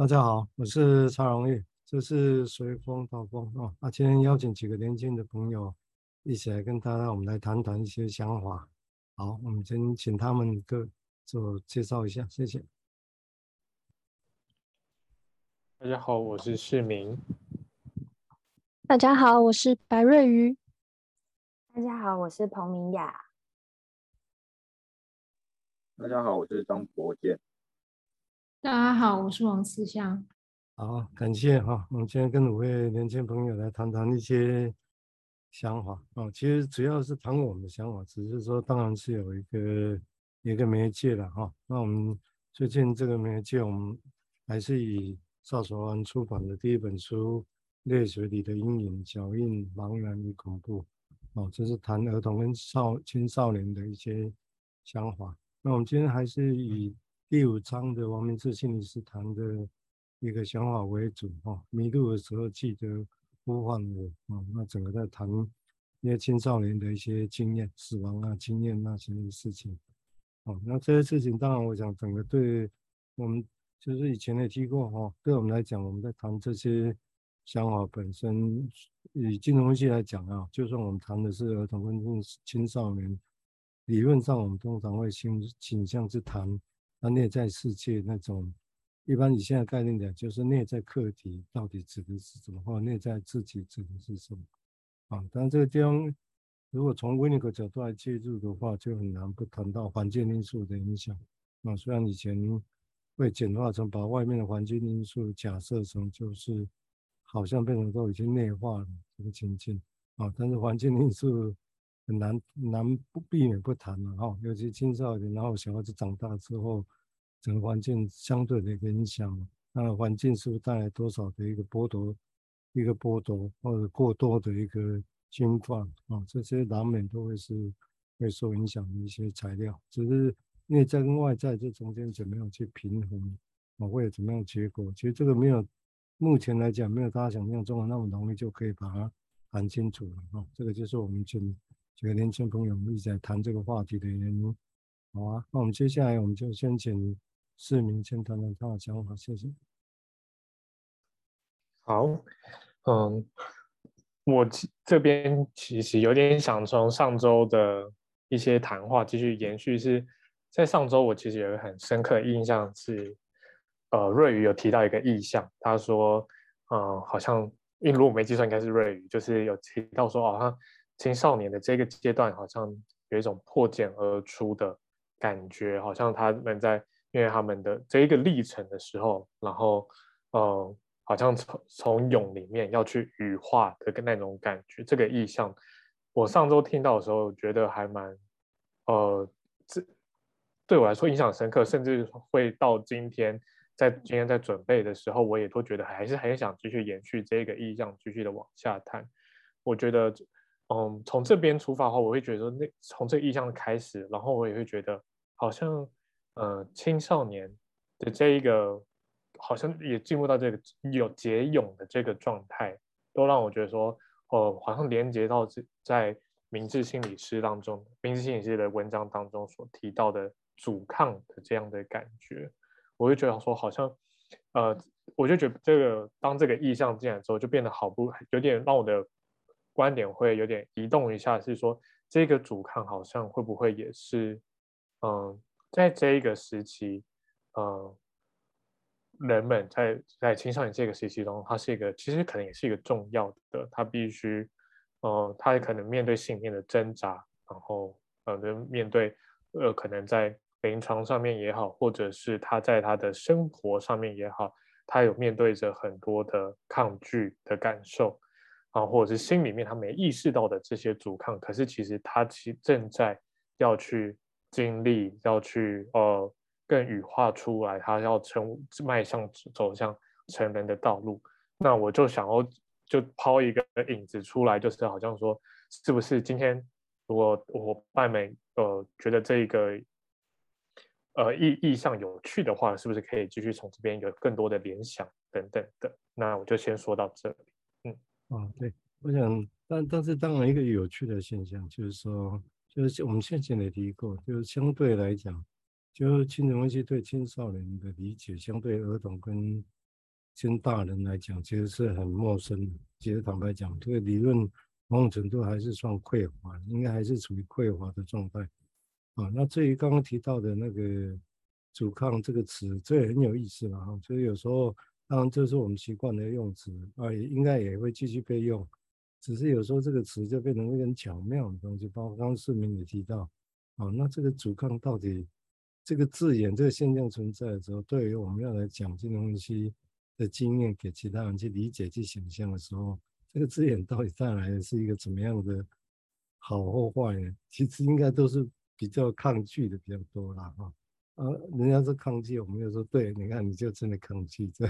大家好，我是蔡荣玉，这是随风到风啊。那今天邀请几个年轻的朋友一起来跟大家，我们来谈谈一些想法。好，我们先请他们各自我介绍一下，谢谢。大家好，我是世明。大家好，我是白瑞瑜。大家好，我是彭明雅。大家好，我是张博健。大家好，我是王思香。好，感谢哈。我们今天跟五位年轻朋友来谈谈一些想法啊。其实主要是谈我们的想法，只是说当然是有一个一个媒介了哈。那我们最近这个媒介，我们还是以赵守安出版的第一本书《泪水里的阴影：脚印、茫然与恐怖》哦，这是谈儿童跟少青少年的一些想法。那我们今天还是以第五章的王明志心理师谈的一个想法为主哈，迷路的时候记得呼唤我啊。那整个在谈一些青少年的一些经验、死亡啊经验那些事情。哦，那这些事情当然我想整个对我们就是以前也提过哈，对我们来讲，我们在谈这些想法本身，以金融分析来讲啊，就算我们谈的是儿童跟青少年，理论上我们通常会倾倾向去谈。那内在世界那种，一般以现在概念讲，就是内在课题到底指的是什么，或内在自己指的是什么啊？但这个地方，如果从维尼格角度来介入的话，就很难不谈到环境因素的影响。啊，虽然以前会简化成把外面的环境因素假设成就是好像变成都已经内化了这个情境啊，但是环境因素。很难难不避免不谈了哈，尤其青少年，然后小孩子长大之后，整个环境相对的影响，那环境是不是带来多少的一个剥夺，一个剥夺或者过多的一个侵犯啊？这些难免都会是会受影响的一些材料，只是内在跟外在这中间怎么样去平衡啊，会有怎么样结果？其实这个没有，目前来讲没有大家想象中的那么容易就可以把它谈清楚了啊。这个就是我们今几个年轻朋友一直在谈这个话题的原因，好啊，那我们接下来我们就先请市民先谈谈他的想法，谢谢。好，嗯，我这边其实有点想从上周的一些谈话继续延续，是在上周我其实有很深刻印象是，呃，瑞宇有提到一个意向，他说，嗯，好像，因为如果没计算应该是瑞宇，就是有提到说，好像。青少年的这个阶段，好像有一种破茧而出的感觉，好像他们在因为他们的这一个历程的时候，然后，呃，好像从从蛹里面要去羽化的那种感觉，这个意象，我上周听到的时候，觉得还蛮，呃，这对我来说印象深刻，甚至会到今天，在今天在准备的时候，我也都觉得还是很想继续延续这个意象，继续的往下探，我觉得。嗯，从这边出发的话，我会觉得那从这个意象开始，然后我也会觉得好像，呃，青少年的这一个好像也进入到这个有结蛹的这个状态，都让我觉得说，哦、呃，好像连接到在明治心理师当中，明治心理师的文章当中所提到的阻抗的这样的感觉，我会觉得说好像，呃，我就觉得这个当这个意象进来之后，就变得好不有点让我的。观点会有点移动一下，是说这个阻抗好像会不会也是，嗯，在这一个时期，嗯，人们在在青少年这个时期中，它是一个其实可能也是一个重要的，他必须，嗯，他也可能面对信念的挣扎，然后呃，面对呃，可能在临床上面也好，或者是他在他的生活上面也好，他有面对着很多的抗拒的感受。啊，或者是心里面他没意识到的这些阻抗，可是其实他其正在要去经历，要去呃更羽化出来，他要成迈向走向成人的道路。那我就想要就抛一个影子出来，就是好像说，是不是今天如果伙伴们呃觉得这个呃意意向有趣的话，是不是可以继续从这边有更多的联想等等的？那我就先说到这里。啊，对，我想，但但是当然一个有趣的现象就是说，就是我们先前也提过，就是相对来讲，就是精神分析对青少年的理解，相对儿童跟跟大人来讲，其实是很陌生的。其实坦白讲，这个理论某种程度还是算匮乏，应该还是处于匮乏的状态。啊，那至于刚刚提到的那个“阻抗”这个词，这也很有意思了哈。所以有时候，当然这是我们习惯的用词啊，也应该也会继续被用。只是有时候这个词就变成一个很巧妙的东西，包括刚刚市民也提到，啊，那这个“阻抗”到底这个字眼、这个现象存在的时候，对于我们要来讲这东西的经验，给其他人去理解、去想象的时候，这个字眼到底带来的是一个怎么样的好或坏呢？其实应该都是。比较抗拒的比较多啦，哈，啊人家说抗拒，我们就说对，你看你就真的抗拒，这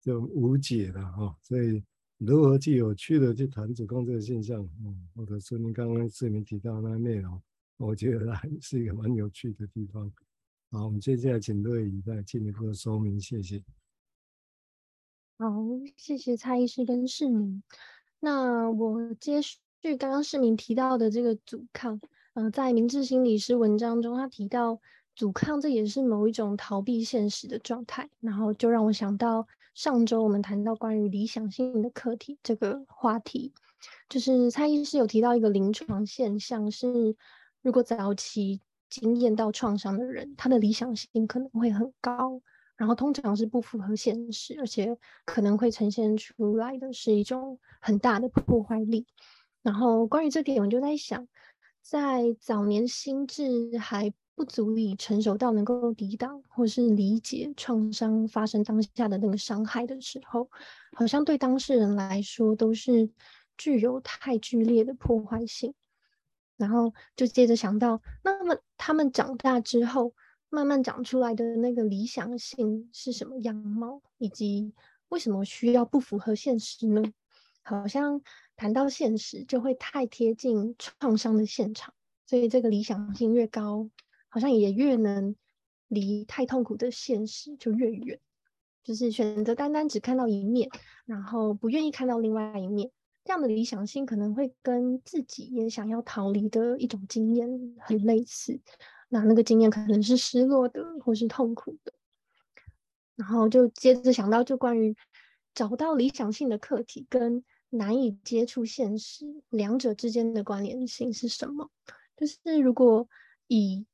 就无解了哈。所以如何去有趣的去谈阻抗这个现象，嗯，或者说您刚刚市民提到的那内容，我觉得还是一个蛮有趣的地方。好，我们接下来请瑞仪再进一步的说明，谢谢。好，谢谢蔡医师跟市民。那我接续刚刚市民提到的这个阻抗。呃，在明治心理师文章中，他提到阻抗，这也是某一种逃避现实的状态。然后就让我想到上周我们谈到关于理想性的课题这个话题，就是蔡医师有提到一个临床现象是，如果早期经验到创伤的人，他的理想性可能会很高，然后通常是不符合现实，而且可能会呈现出来的是一种很大的破坏力。然后关于这点，我就在想。在早年心智还不足以成熟到能够抵挡或是理解创伤发生当下的那个伤害的时候，好像对当事人来说都是具有太剧烈的破坏性。然后就接着想到，那么他们长大之后慢慢长出来的那个理想性是什么样貌，以及为什么需要不符合现实呢？好像。谈到现实，就会太贴近创伤的现场，所以这个理想性越高，好像也越能离太痛苦的现实就越远。就是选择单单只看到一面，然后不愿意看到另外一面，这样的理想性可能会跟自己也想要逃离的一种经验很类似。那那个经验可能是失落的，或是痛苦的。然后就接着想到，就关于找到理想性的课题跟。难以接触现实，两者之间的关联性是什么？就是如果以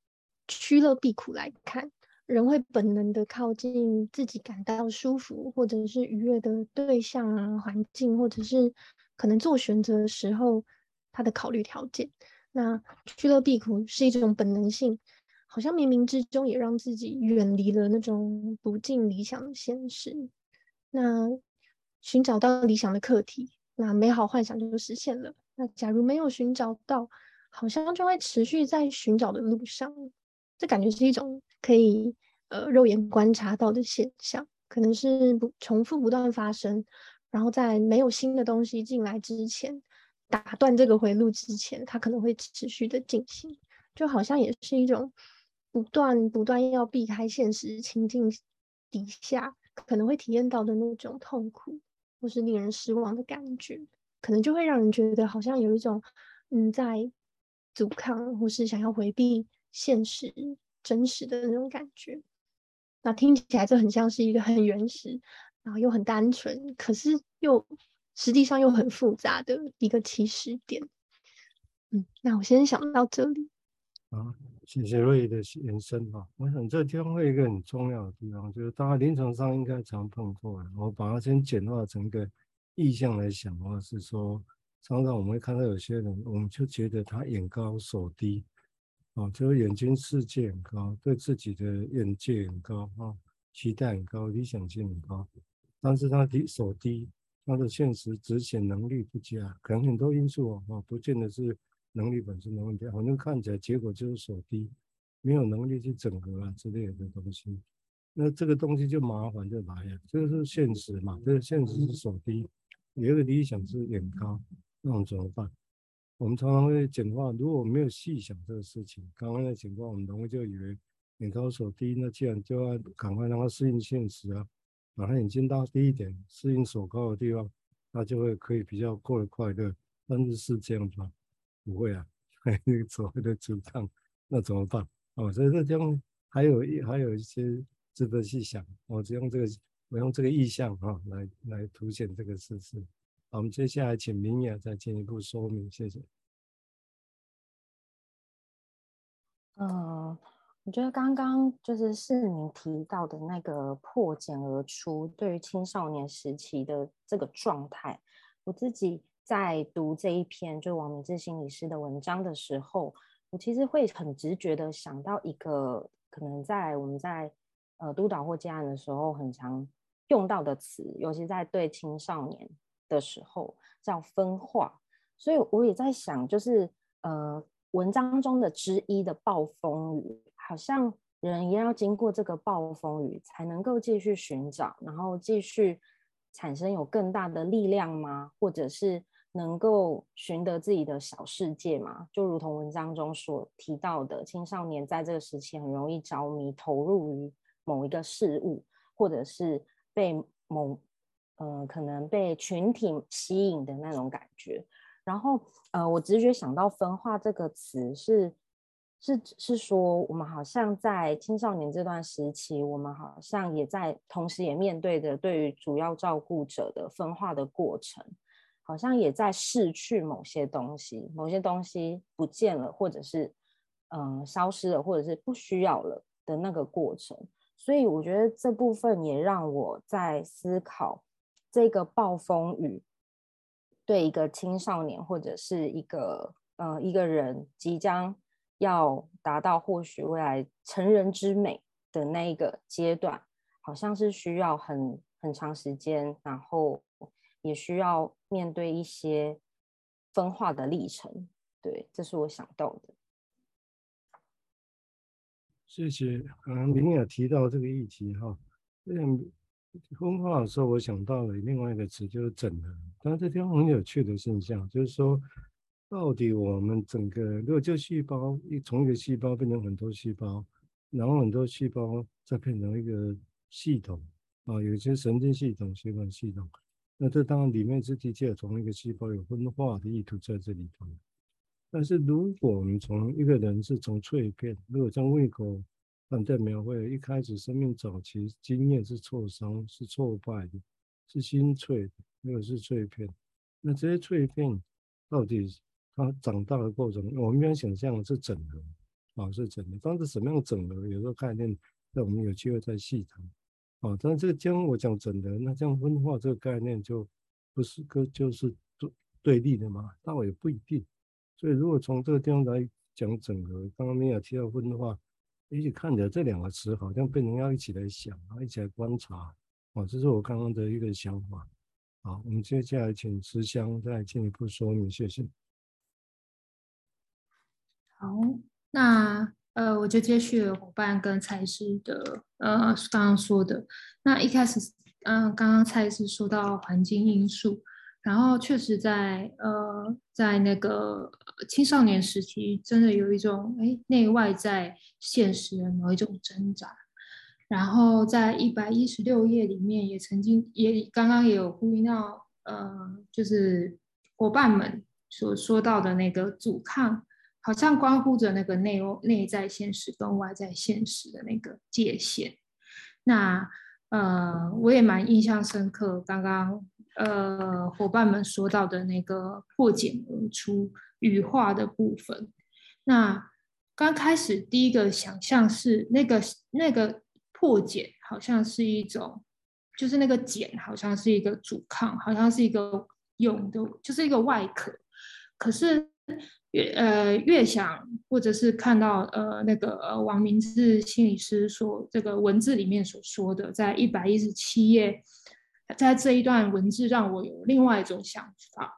趋乐避苦来看，人会本能的靠近自己感到舒服或者是愉悦的对象啊、环境，或者是可能做选择的时候他的考虑条件。那趋乐避苦是一种本能性，好像冥冥之中也让自己远离了那种不尽理想的现实。那寻找到理想的课题。那美好幻想就实现了。那假如没有寻找到，好像就会持续在寻找的路上。这感觉是一种可以呃肉眼观察到的现象，可能是不重复不断发生。然后在没有新的东西进来之前，打断这个回路之前，它可能会持续的进行。就好像也是一种不断不断要避开现实情境底下可能会体验到的那种痛苦。或是令人失望的感觉，可能就会让人觉得好像有一种嗯，在阻抗或是想要回避现实真实的那种感觉。那听起来就很像是一个很原始，然后又很单纯，可是又实际上又很复杂的一个起始点。嗯，那我先想到这里。啊，谢谢瑞的延伸哈。我想这地方会一个很重要的地方，就是大家临床上应该常碰过的。我把它先简化成一个意象来想的话，是说，常常我们会看到有些人，我们就觉得他眼高手低，啊，就是眼睛世界很高，对自己的眼界很高啊，期待很高，理想性很高，但是他的手低，他的现实执行能力不佳，可能很多因素啊，不见得是。能力本身的问题，反正看起来结果就是手低，没有能力去整合啊之类的东西。那这个东西就麻烦就来了，这个是现实嘛？这个现实是手低，有一个理想是眼高，那我们怎么办？我们常常会简化，如果我没有细想这个事情，刚刚的情况，我们容易就以为眼高手低，那既然就要赶快让他适应现实啊，把他眼睛拉低一点，适应手高的地方，他就会可以比较过得快乐。但是是这样吗？不会啊，那个所谓的阻抗，那怎么办？哦，所以这地方还有一还有一些值得细想。我只用这个我用这个意象哈来来凸显这个事实。好，我们接下来请明雅再进一步说明，谢谢。嗯，我觉得刚刚就是世明提到的那个破茧而出，对于青少年时期的这个状态，我自己在读这一篇就王明志心理师的文章的时候，我其实会很直觉的想到一个可能在我们在呃督导或接案的时候很常用到的词，尤其在对青少年的时候叫分化，所以我也在想，就是呃。文章中的之一的暴风雨，好像人也要经过这个暴风雨，才能够继续寻找，然后继续产生有更大的力量吗？或者是能够寻得自己的小世界吗？就如同文章中所提到的，青少年在这个时期很容易着迷，投入于某一个事物，或者是被某呃可能被群体吸引的那种感觉。然后，呃，我直觉想到“分化”这个词是，是是说，我们好像在青少年这段时期，我们好像也在同时也面对着对于主要照顾者的分化的过程，好像也在逝去某些东西，某些东西不见了，或者是嗯、呃、消失了，或者是不需要了的那个过程。所以，我觉得这部分也让我在思考这个暴风雨。对一个青少年或者是一个呃一个人即将要达到或许未来成人之美的那一个阶段，好像是需要很很长时间，然后也需要面对一些分化的历程。对，这是我想到的。谢谢。刚刚您也提到这个议题哈，嗯。分化的时候，我想到了另外一个词，就是整合。但这地方很有趣的现象，就是说，到底我们整个，如果就细胞一从一个细胞变成很多细胞，然后很多细胞再变成一个系统啊，有些神经系统、血管系统，那这当然里面是的确从一个细胞有分化的意图在这里头。但是如果我们从一个人是从脆片，如果像胃口。反在描绘一开始生命早期经验是挫伤、是挫败的，是心脆的，没有是脆片。那这些脆片到底它长大的过程，我们一般想象的是整合啊，是整合。当时什么样整合？有时候概念，那我们有机会再细谈啊。但是这个将我讲整合，那这样分化这个概念就不是个就是对对立的嘛？倒也不一定。所以如果从这个地方来讲整合，刚刚没有提到分化。一起看着这两个词，好像被人要一起来想，一起来观察哦，这是我刚刚的一个想法。好，我们接下来请慈香再进一步说明，谢谢。好，那呃，我就接续伙伴跟蔡师的呃刚刚说的。那一开始，嗯、刚刚蔡师说到环境因素。然后确实在呃，在那个青少年时期，真的有一种哎内外在现实的某一种挣扎。然后在一百一十六页里面，也曾经也刚刚也有呼应到，呃，就是伙伴们所说到的那个阻抗，好像关乎着那个内内在现实跟外在现实的那个界限。那呃，我也蛮印象深刻，刚刚。呃，伙伴们说到的那个破茧而出羽化的部分，那刚开始第一个想象是那个那个破茧好像是一种，就是那个茧好像是一个阻抗，好像是一个蛹的，就是一个外壳。可是越呃越想，或者是看到呃那个王明志心理师说这个文字里面所说的，在一百一十七页。在这一段文字让我有另外一种想法。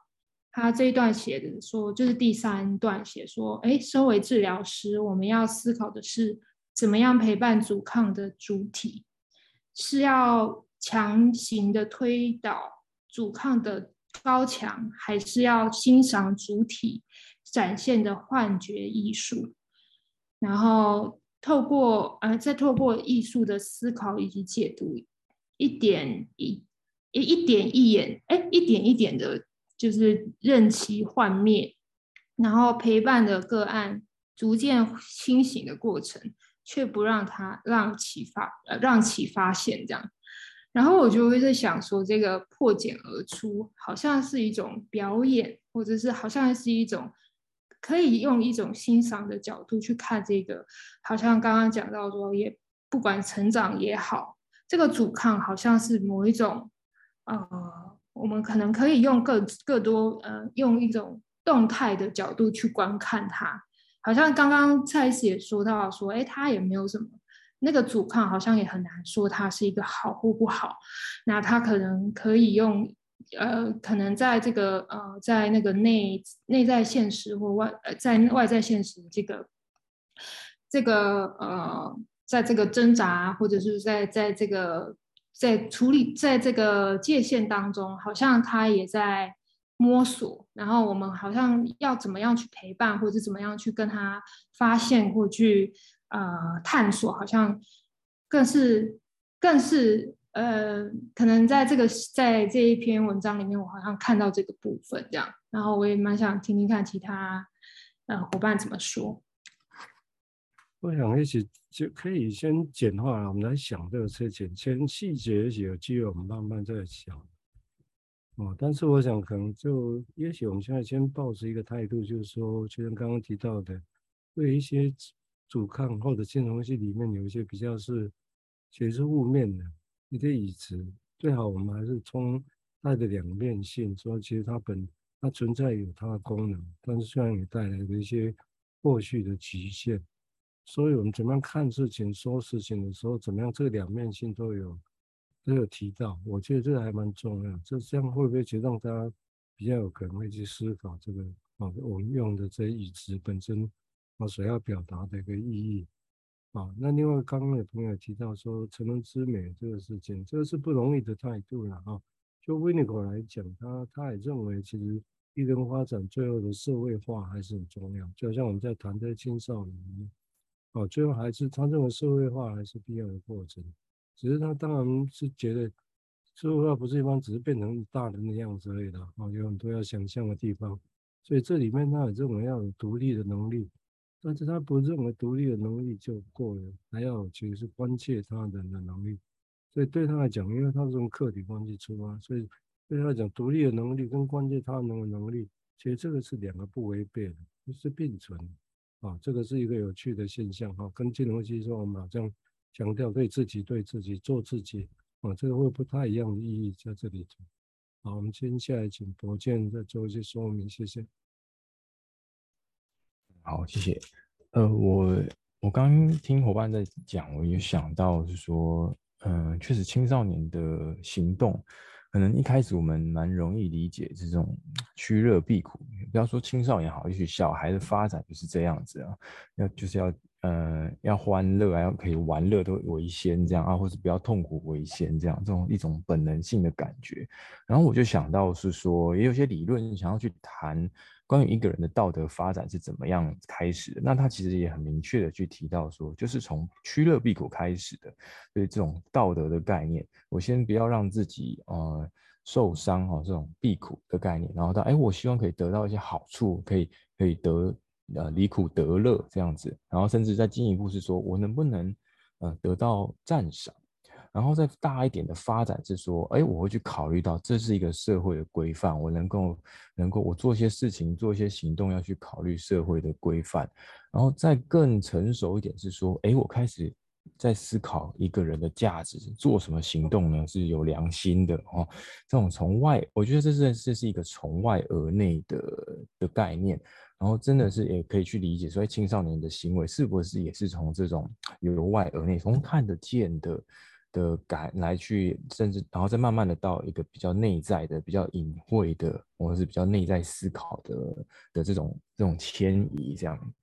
他这一段写的说，就是第三段写说，哎，身为治疗师，我们要思考的是怎么样陪伴阻抗的主体，是要强行的推倒阻抗的高墙，还是要欣赏主体展现的幻觉艺术，然后透过呃，再透过艺术的思考以及解读，一点一。一一点一眼，哎，一点一点的，就是任其幻灭，然后陪伴的个案逐渐清醒的过程，却不让他让其发呃让其发现这样。然后我就会在想说，这个破茧而出，好像是一种表演，或者是好像是一种可以用一种欣赏的角度去看这个，好像刚刚讲到说，也不管成长也好，这个阻抗好像是某一种，呃，我们可能可以用更更多呃，用一种动态的角度去观看它。好像刚刚蔡司也说到说，哎，他也没有什么那个阻抗，好像也很难说他是一个好或不好。那他可能可以用，呃，可能在这个呃，在那个内内在现实或外呃，在外在现实这个这个呃，在这个挣扎，或者是在在这个在处理在这个界限当中，好像他也在。摸索，然后我们好像要怎么样去陪伴，或者怎么样去跟他发现或去呃探索，好像更是更是呃，可能在这个在这一篇文章里面，我好像看到这个部分这样，然后我也蛮想听听看其他呃伙伴怎么说。我想一起就可以先简化了，我们来想这个事情，先细节一些有机会我们慢慢再想。哦，但是我想可能就，也许我们现在先抱持一个态度，就是说，就像刚刚提到的，对一些阻抗或者新东西里面有一些比较是，其实是负面的一些语词，最好我们还是从它的两面性，说其实它本它存在有它的功能，但是虽然也带来了一些后续的局限，所以我们怎么样看事情、说事情的时候，怎么样这两面性都有。都有提到，我觉得这个还蛮重要。这这样会不会其实让大家比较有可能会去思考这个啊，我们用的这些语词本身啊所要表达的一个意义啊。那另外刚刚有朋友提到说成人之美这个事情，这个是不容易的态度了啊。就维尼口来讲，他他也认为其实一个人发展最后的社会化还是很重要。就好像我们在谈的青少年哦，最后还是他认为社会化还是必要的过程。只是他当然是觉得，社会化不是一般只是变成大人的样子而已的哦，有很多要想象的地方。所以这里面他也认为要有独立的能力，但是他不认为独立的能力就够了，还要其实是关切他人的能力。所以对他来讲，因为他是从客体关系出发，所以对他来讲，独立的能力跟关切他人的能力，其实这个是两个不违背的，就是并存啊。这个是一个有趣的现象哈，跟金融系说我们好像。强调对自己、对自己做自己啊，这个会不太一样的意义在这里头。好，我们接下来请博建再做一些说明，谢谢。好，谢谢。呃，我我刚听伙伴在讲，我也想到是说，嗯、呃，确实青少年的行动，可能一开始我们蛮容易理解这种趋乐避苦。不要说青少年好，也许小孩的发展就是这样子啊，要就是要。呃，要欢乐啊，要可以玩乐都为先这样啊，或者不要痛苦为先这样，这种一种本能性的感觉。然后我就想到是说，也有些理论想要去谈关于一个人的道德发展是怎么样开始的。那他其实也很明确的去提到说，就是从趋乐避苦开始的。所以这种道德的概念，我先不要让自己呃受伤哈，这种避苦的概念，然后到哎，我希望可以得到一些好处，可以可以得。呃，离苦得乐这样子，然后甚至再进一步是说，我能不能呃得到赞赏，然后再大一点的发展是说，哎，我会去考虑到这是一个社会的规范，我能够能够我做一些事情，做一些行动要去考虑社会的规范，然后再更成熟一点是说，哎，我开始在思考一个人的价值，做什么行动呢？是有良心的哦，这种从外，我觉得这是这是一个从外而内的的概念。然后真的是也可以去理解，所以青少年的行为是不是也是从这种由外而内，从看得见的的感来去，甚至然后再慢慢的到一个比较内在的、比较隐晦的，或者是比较内在思考的的这种这种迁移这样。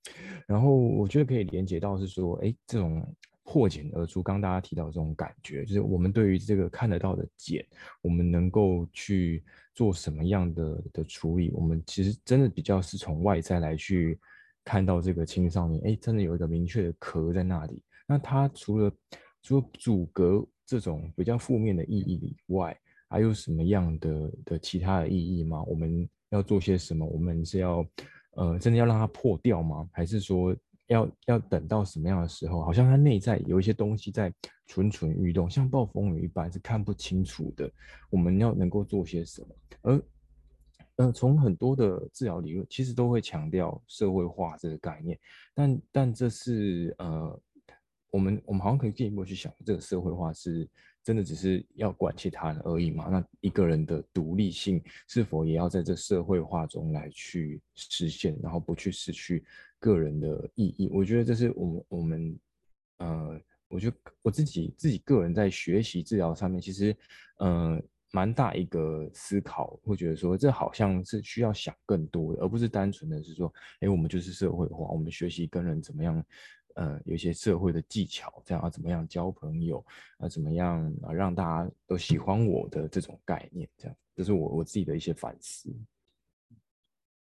然后我觉得可以连接到是说，哎，这种。破茧而出，刚刚大家提到这种感觉，就是我们对于这个看得到的茧，我们能够去做什么样的的处理？我们其实真的比较是从外在来去看到这个青少年，哎，真的有一个明确的壳在那里。那它除了除了阻隔这种比较负面的意义以外，还有什么样的的其他的意义吗？我们要做些什么？我们是要呃，真的要让它破掉吗？还是说？要要等到什么样的时候？好像它内在有一些东西在蠢蠢欲动，像暴风雨一般是看不清楚的。我们要能够做些什么？而呃，从很多的治疗理论，其实都会强调社会化这个概念，但但这是呃，我们我们好像可以进一步去想，这个社会化是真的只是要管其他人而已吗？那一个人的独立性是否也要在这社会化中来去实现，然后不去失去个人的意义？我觉得这是我们我们呃，我觉得我自己自己个人在学习治疗上面，其实呃。蛮大一个思考，会觉得说，这好像是需要想更多的，而不是单纯的是说，哎，我们就是社会化，我们学习跟人怎么样，呃，有一些社会的技巧，这样啊，怎么样交朋友啊，怎么样啊，让大家都喜欢我的这种概念，这样，这是我我自己的一些反思。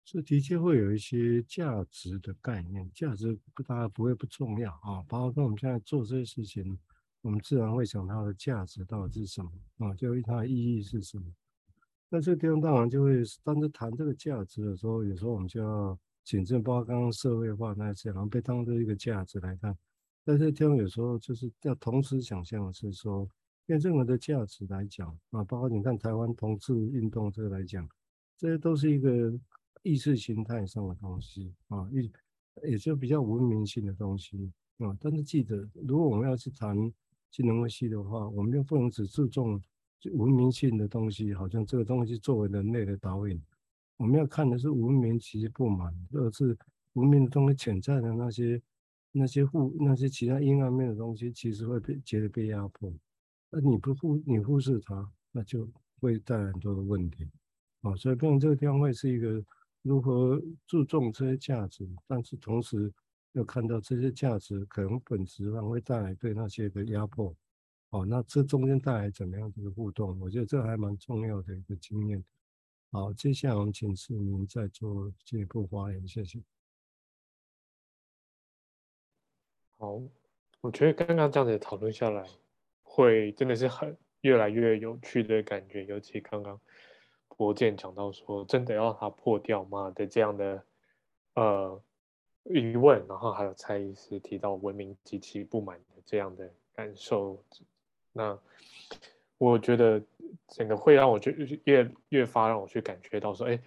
这的确会有一些价值的概念，价值不大家不会不重要啊，包括跟我们现在做这些事情。我们自然会想它的价值到底是什么啊？就它的意义是什么？那这个地方当然就会，当时谈这个价值的时候，有时候我们就要谨慎，包括刚刚社会化那些，然后被当作一个价值来看。但是地方有时候就是要同时想象的是说，因为任何的价值来讲啊，包括你看台湾同志运动这个来讲，这些都是一个意识形态上的东西啊，也也就比较文明性的东西啊。但是记得，如果我们要去谈，技能分析的话，我们又不能只注重文明性的东西，好像这个东西作为人类的导引。我们要看的是文明其实不满，或者是文明的东西潜在的那些那些负那些其他阴暗面的东西，其实会被觉得被压迫。那你不忽你忽视它，那就会带来很多的问题。啊，所以变成这个地方会是一个如何注重这些价值，但是同时。要看到这些价值可能本质上会带来对那些的压迫，哦，那这中间带来怎么样的互动？我觉得这还蛮重要的一个经验。好，接下来我们请市民再做进一步发言，谢谢。好，我觉得刚刚这样子讨论下来，会真的是很越来越有趣的感觉，尤其刚刚博健讲到说，真的要让它破掉吗的这样的，呃。疑问，然后还有蔡医师提到文明及其不满的这样的感受，那我觉得整个会让我就越越发让我去感觉到说，哎，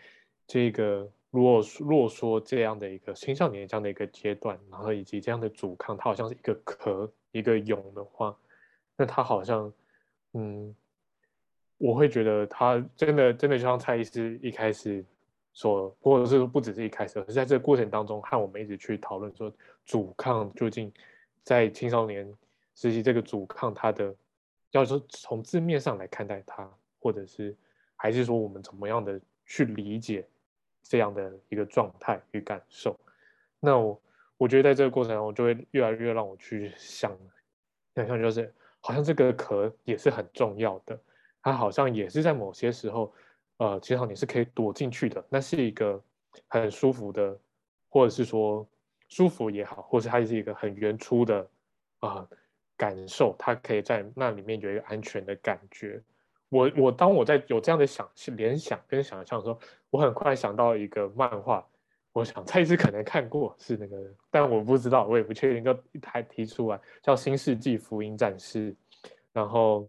这个如果若说这样的一个青少年这样的一个阶段，然后以及这样的阻抗，它好像是一个壳一个蛹的话，那它好像，嗯，我会觉得它真的真的就像蔡医师一开始。说，或者是不只是一开始，而是在这个过程当中，和我们一直去讨论说，阻抗究竟在青少年时期这个阻抗，它的要是从字面上来看待它，或者是还是说我们怎么样的去理解这样的一个状态与感受？那我我觉得在这个过程中，就会越来越让我去想，想象就是好像这个壳也是很重要的，它好像也是在某些时候。呃，其实你是可以躲进去的，那是一个很舒服的，或者是说舒服也好，或者是它是一个很原初的啊、感受，它可以在那里面有一个安全的感觉。我我当我在有这样的想联想跟想象的时候，我很快想到一个漫画，我想蔡医师可能看过，是那个，但我不知道，我也不确定，就一台提出来叫《新世纪福音战士》，然后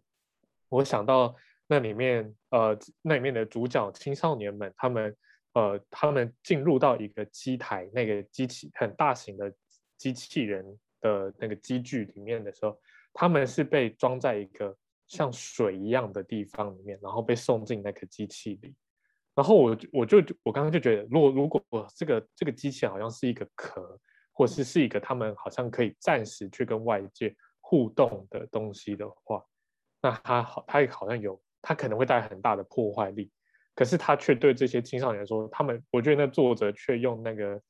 我想到。那里面，呃，那里面的主角青少年们，他们，呃，他们进入到一个机台，那个机器很大型的机器人的那个机具里面的时候，他们是被装在一个像水一样的地方里面，然后被送进那个机器里。然后我我就我刚刚就觉得，如果如果这个这个机器好像是一个壳，或是是一个他们好像可以暂时去跟外界互动的东西的话，那它好，它也好像有。它可能会带来很大的破坏力，可是它却对这些青少年说，他们，我觉得那作者却用那个，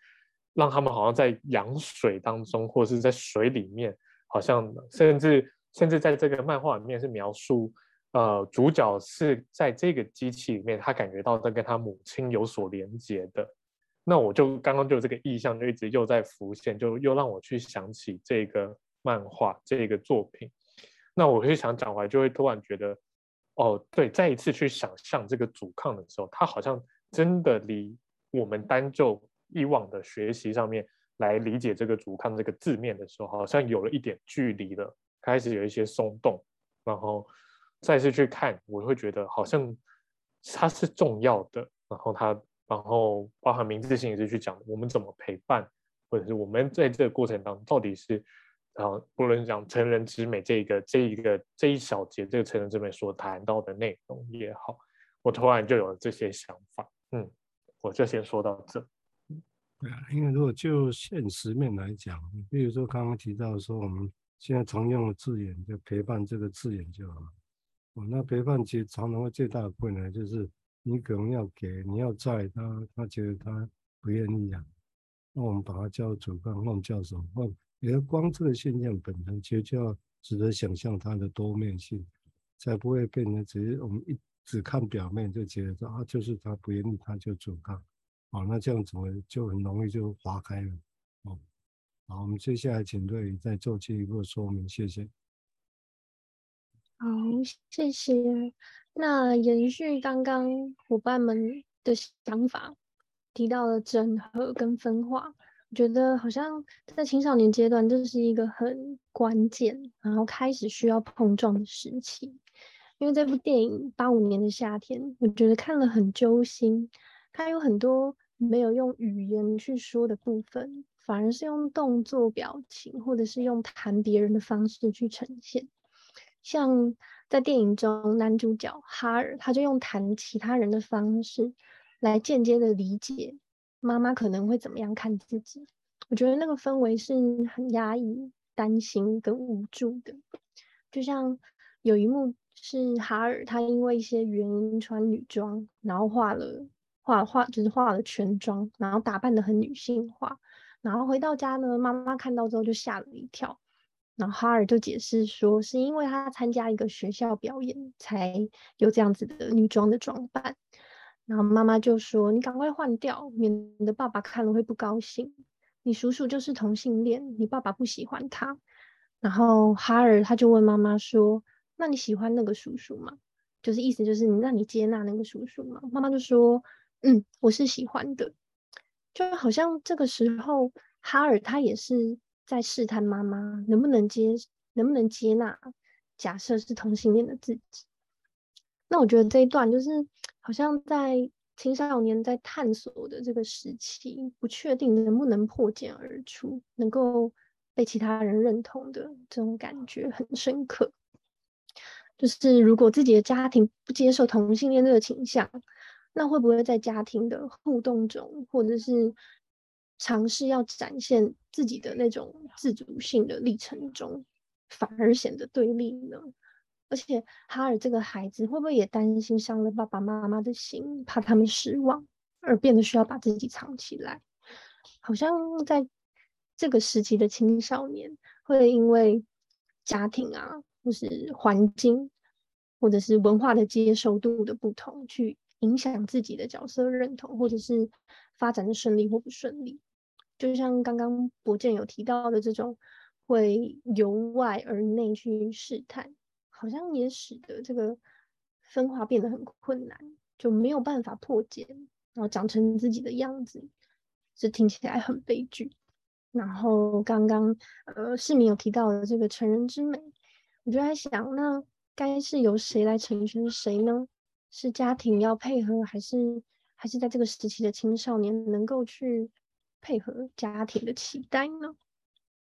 让他们好像在羊水当中，或者是在水里面，好像甚至甚至在这个漫画里面是描述，呃，主角是在这个机器里面，他感觉到在跟他母亲有所连接的。那我就刚刚就这个意象就一直又在浮现，就又让我去想起这个漫画这个作品。那我就想讲回来，就会突然觉得。哦，对，再一次去想象这个阻抗的时候，它好像真的离我们单就以往的学习上面来理解这个阻抗这个字面的时候，好像有了一点距离了。开始有一些松动，然后再次去看，我会觉得好像它是重要的。然后它，然后包含明志心理师去讲我们怎么陪伴，或者是我们在这个过程当中到底是，然后不论讲成人之美这个这一个这一小节这个成人之美所谈到的内容也好，我突然就有了这些想法。嗯，我就先说到这。对啊，因为如果就现实面来讲，比如说刚刚提到说，我们现在常用的字眼就陪伴这个字眼就好了。哦，那陪伴其实常常会最大的困难就是你可能要给，你要在他，他觉得他不愿意啊。那我们把它叫主干，那我们叫什么？或也光这个现象本身，其实就要值得想象它的多面性，才不会变成只是我们一只看表面就觉得说啊，就是他不愿意，他就主干。哦，那这样子就很容易就划开了。哦，好，我们接下来请瑞再做进一步说明，谢谢。好，谢谢。那延续刚刚伙伴们的想法，提到了整合跟分化，我觉得好像在青少年阶段，这是一个很关键，然后开始需要碰撞的时期。因为这部电影《八五年的夏天》，我觉得看了很揪心，它有很多。没有用语言去说的部分，反而是用动作、表情，或者是用谈别人的方式去呈现。像在电影中，男主角哈尔，他就用谈其他人的方式来间接的理解妈妈可能会怎么样看自己。我觉得那个氛围是很压抑、担心跟无助的。就像有一幕是哈尔，他因为一些原因穿女装，然后画了。画画就是画了全妆，然后打扮得很女性化，然后回到家呢，妈妈看到之后就吓了一跳，然后哈尔就解释说，是因为他参加一个学校表演，才有这样子的女装的装扮，然后妈妈就说，你赶快换掉，免得爸爸看了会不高兴。你叔叔就是同性恋，你爸爸不喜欢他。然后哈尔他就问妈妈说，那你喜欢那个叔叔吗？就是意思就是你让你接纳那个叔叔吗？妈妈就说。嗯，我是喜欢的，就好像这个时候哈尔他也是在试探妈妈能不能接，能不能接纳假设是同性恋的自己。那我觉得这一段就是好像在青少年在探索的这个时期，不确定能不能破茧而出，能够被其他人认同的这种感觉很深刻。就是如果自己的家庭不接受同性恋这个倾向。那会不会在家庭的互动中，或者是尝试要展现自己的那种自主性的历程中，反而显得对立呢？而且哈尔这个孩子会不会也担心伤了爸爸妈妈的心，怕他们失望，而变得需要把自己藏起来？好像在这个时期的青少年，会因为家庭啊，或是环境，或者是文化的接受度的不同去。影响自己的角色认同，或者是发展的顺利或不顺利，就像刚刚博建有提到的这种，会由外而内去试探，好像也使得这个分化变得很困难，就没有办法破茧，然后长成自己的样子，这听起来很悲剧。然后刚刚呃市民有提到的这个成人之美，我就在想，那该是由谁来成全谁呢？是家庭要配合，还是还是在这个时期的青少年能够去配合家庭的期待呢？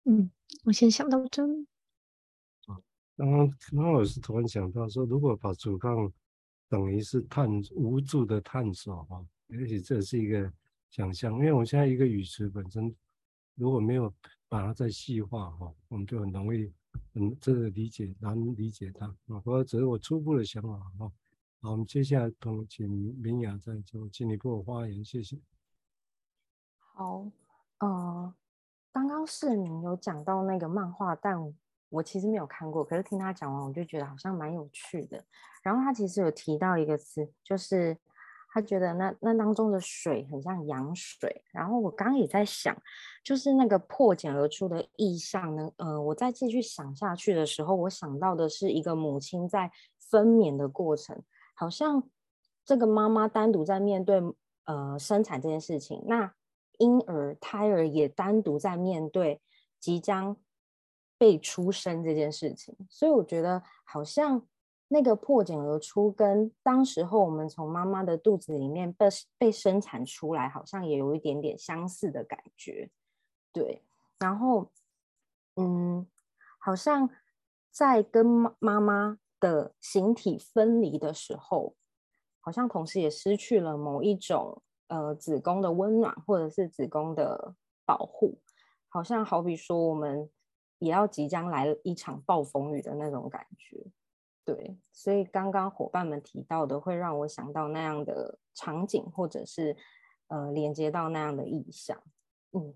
嗯，我先想到这里。啊，刚刚刚刚我是突然想到说，如果把主干等于是探无助的探索哈，也许这是一个想象，因为我现在一个语词本身如果没有把它再细化哈，我们就很容易嗯这个理解难理解它啊，或者只是我初步的想法哈。好，我们接下来同请明雅再做进一步发言，谢谢。好，呃，刚刚市民有讲到那个漫画，但我其实没有看过，可是听他讲完，我就觉得好像蛮有趣的。然后他其实有提到一个词，就是他觉得那那当中的水很像羊水。然后我刚刚也在想，就是那个破茧而出的意象呢，呃，我再继续想下去的时候，我想到的是一个母亲在分娩的过程。好像这个妈妈单独在面对呃生产这件事情，那婴儿胎儿也单独在面对即将被出生这件事情，所以我觉得好像那个破茧而出，跟当时候我们从妈妈的肚子里面被被生产出来，好像也有一点点相似的感觉。对，然后，嗯，好像在跟妈妈的形体分离的时候，好像同时也失去了某一种呃子宫的温暖，或者是子宫的保护，好像好比说我们。也要即将来一场暴风雨的那种感觉，对，所以刚刚伙伴们提到的，会让我想到那样的场景，或者是呃连接到那样的意象，嗯，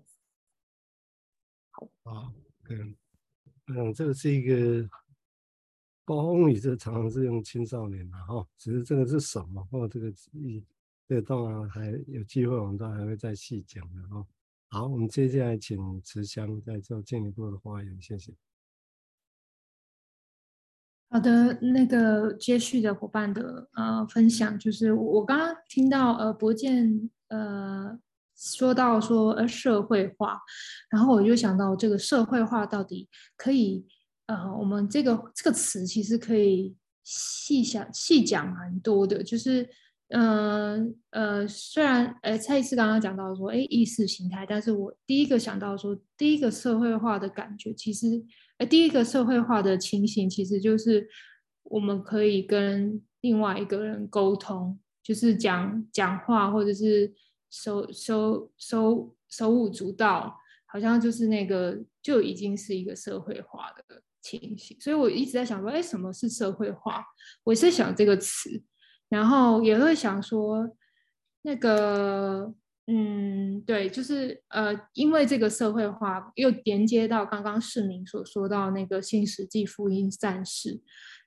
好。啊，嗯嗯，这个是一个暴风雨，这常常是用青少年的哈，只是这个是什么，或这个意，这当然还有机会，我们都还会再细讲的哈。好，我们接下来请慈香再做进一步的发言，谢谢。好的，那个接续的伙伴的呃分享，就是我刚刚听到呃博建呃说到说呃社会化，然后我就想到这个社会化到底可以呃我们这个这个词其实可以细想细讲蛮多的，就是。嗯呃，虽然呃蔡医师刚刚讲到说，哎，意识形态，但是我第一个想到说，第一个社会化的感觉，其实，呃，第一个社会化的情形，其实就是我们可以跟另外一个人沟通，就是讲讲话，或者是手手手手舞足蹈，好像就是那个就已经是一个社会化的情形。所以我一直在想说，哎，什么是社会化？我是想这个词。然后也会想说，那个，嗯，对，就是呃，因为这个社会化又连接到刚刚市民所说到那个新世纪福音战士，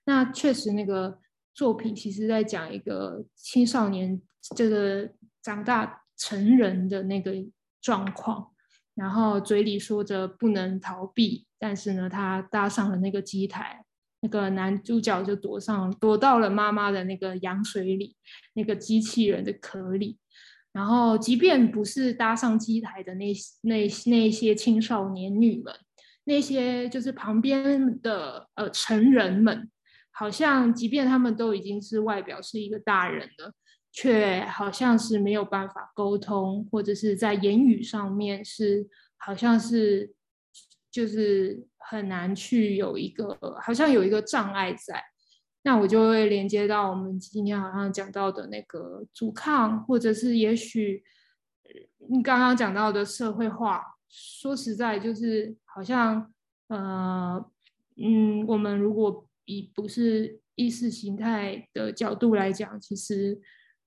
那确实那个作品其实在讲一个青少年这个长大成人的那个状况，然后嘴里说着不能逃避，但是呢，他搭上了那个机台。那个男主角就躲上，躲到了妈妈的那个羊水里，那个机器人的壳里。然后，即便不是搭上机台的那那那些青少年女们，那些就是旁边的呃成人们，好像即便他们都已经是外表是一个大人了，却好像是没有办法沟通，或者是在言语上面是好像是。就是很难去有一个，好像有一个障碍在，那我就会连接到我们今天好像讲到的那个阻抗，或者是也许你刚刚讲到的社会化。说实在，就是好像，呃，嗯，我们如果以不是意识形态的角度来讲，其实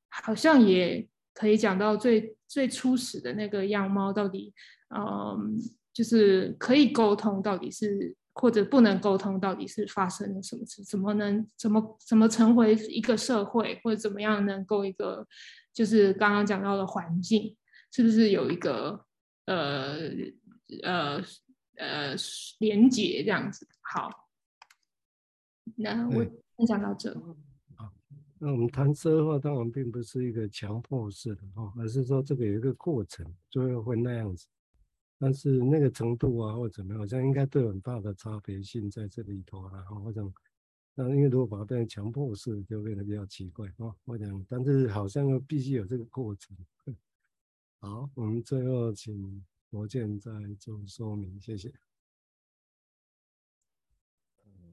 好像也可以讲到最最初始的那个样貌到底，嗯。就是可以沟通，到底是或者不能沟通，到底是发生了什么事？怎么能怎么怎么成为一个社会，或者怎么样能够一个，就是刚刚讲到的环境，是不是有一个呃呃呃连接这样子？好，那我分享到这。好，那我们谈社会化，当然并不是一个强迫式的哦，而是说这个有一个过程，最后会那样子。但是那个程度啊，或者怎么样，好像应该都有很大的差别性在这里头啊。我想，那因为如果把它变成强迫式，就变得比较奇怪啊。我想，但是好像又必须有这个过程。好，我们最后请博建再做说明，谢谢。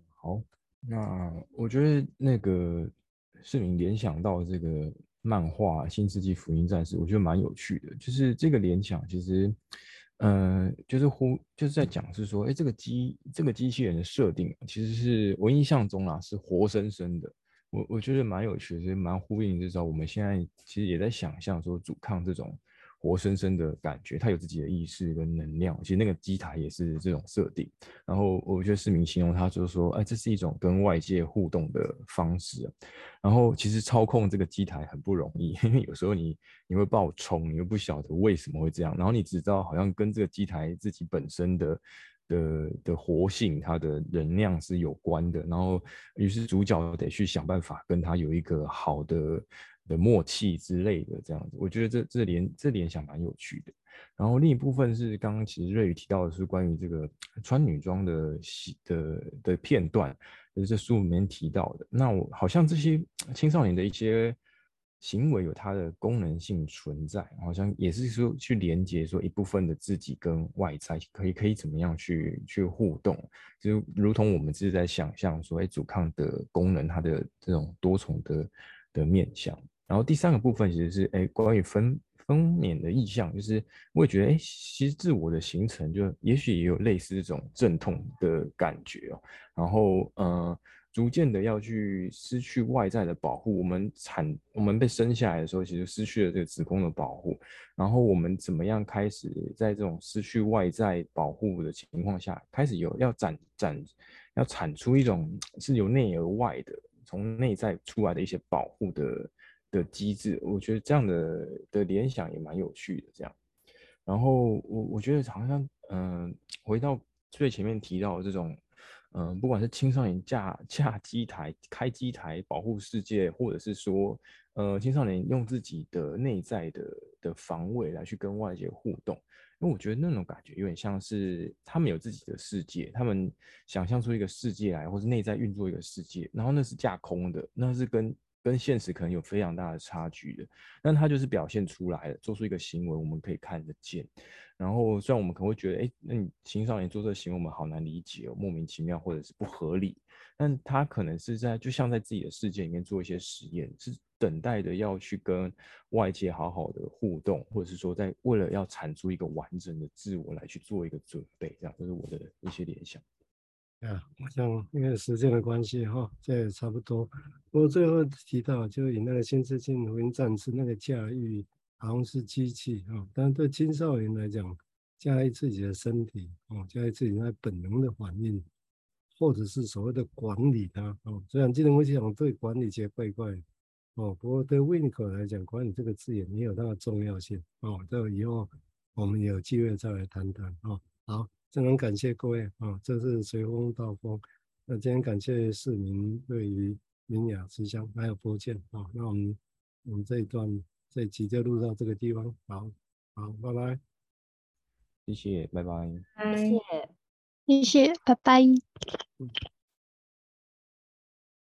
好，那我觉得那个市民联想到这个漫画《新世纪福音战士》，我觉得蛮有趣的，就是这个联想其实。嗯，就是呼，就是在讲是说，哎，这个机这个机器人的设定，其实是我印象中啊，是活生生的。我我觉得蛮有趣的，是蛮呼应，就是说我们现在其实也在想象说，阻抗这种。活生生的感觉，它有自己的意识跟能量。其实那个机台也是这种设定。然后我觉得市民形容它就是说，哎，这是一种跟外界互动的方式。然后其实操控这个机台很不容易，因为有时候你你会爆冲，你又不晓得为什么会这样。然后你只知道好像跟这个机台自己本身的的的活性，它的能量是有关的。然后于是主角得去想办法跟它有一个好的。的默契之类的这样子，我觉得这这联这联想蛮有趣的。然后另一部分是刚刚其实瑞宇提到的是关于这个穿女装的戏的的片段，就是这书里面提到的。那我好像这些青少年的一些行为有它的功能性存在，好像也是说去连接说一部分的自己跟外在可以可以怎么样去去互动，就如同我们是在想象说，哎，阻抗的功能它的这种多重的的面向。然后第三个部分其实是哎关于分。分娩的意象，就是我也觉得，哎，其实自我的形成，就也许也有类似这种阵痛的感觉哦。然后，呃，逐渐的要去失去外在的保护。我们产，我们被生下来的时候，其实失去了这个子宫的保护。然后，我们怎么样开始在这种失去外在保护的情况下，开始有要展展，要产出一种是由内而外的，从内在出来的一些保护的。的机制，我觉得这样的的联想也蛮有趣的。这样，然后我我觉得好像，嗯、回到最前面提到的这种，嗯、不管是青少年架架机台、开机台保护世界，或者是说，呃，青少年用自己的内在的的防卫来去跟外界互动，因为我觉得那种感觉有点像是他们有自己的世界，他们想象出一个世界来，或是内在运作一个世界，然后那是架空的，那是跟。跟现实可能有非常大的差距的，但他就是表现出来了，做出一个行为，我们可以看得见。然后虽然我们可能会觉得，哎，那你青少年做这个行为，我们好难理解哦，莫名其妙或者是不合理，但他可能是在就像在自己的世界里面做一些实验，是等待的要去跟外界好好的互动，或者是说在为了要产出一个完整的自我来去做一个准备，这样，这是我的一些联想。啊，我想因为时间的关系哈，这也差不多。不过最后提到，就以那个新世纪福音战士那个驾驭，好像是机器哈，但是对青少年来讲，驾驭自己的身体哦，驾驭自己那本能的反应，或者是所谓的管理它哦。虽然今天我想对管理些怪怪哦，不过对 Winco 来讲，管理这个字眼也有它的重要性哦。这个以后我们有机会再来谈谈哦。好。真很感谢各位啊！这是随风道风。那今天感谢市民对于明雅之乡还有福建啊。那我们我们这一段这一集就录到这个地方。好，好，拜拜。谢谢，拜拜。谢谢，谢谢，拜拜。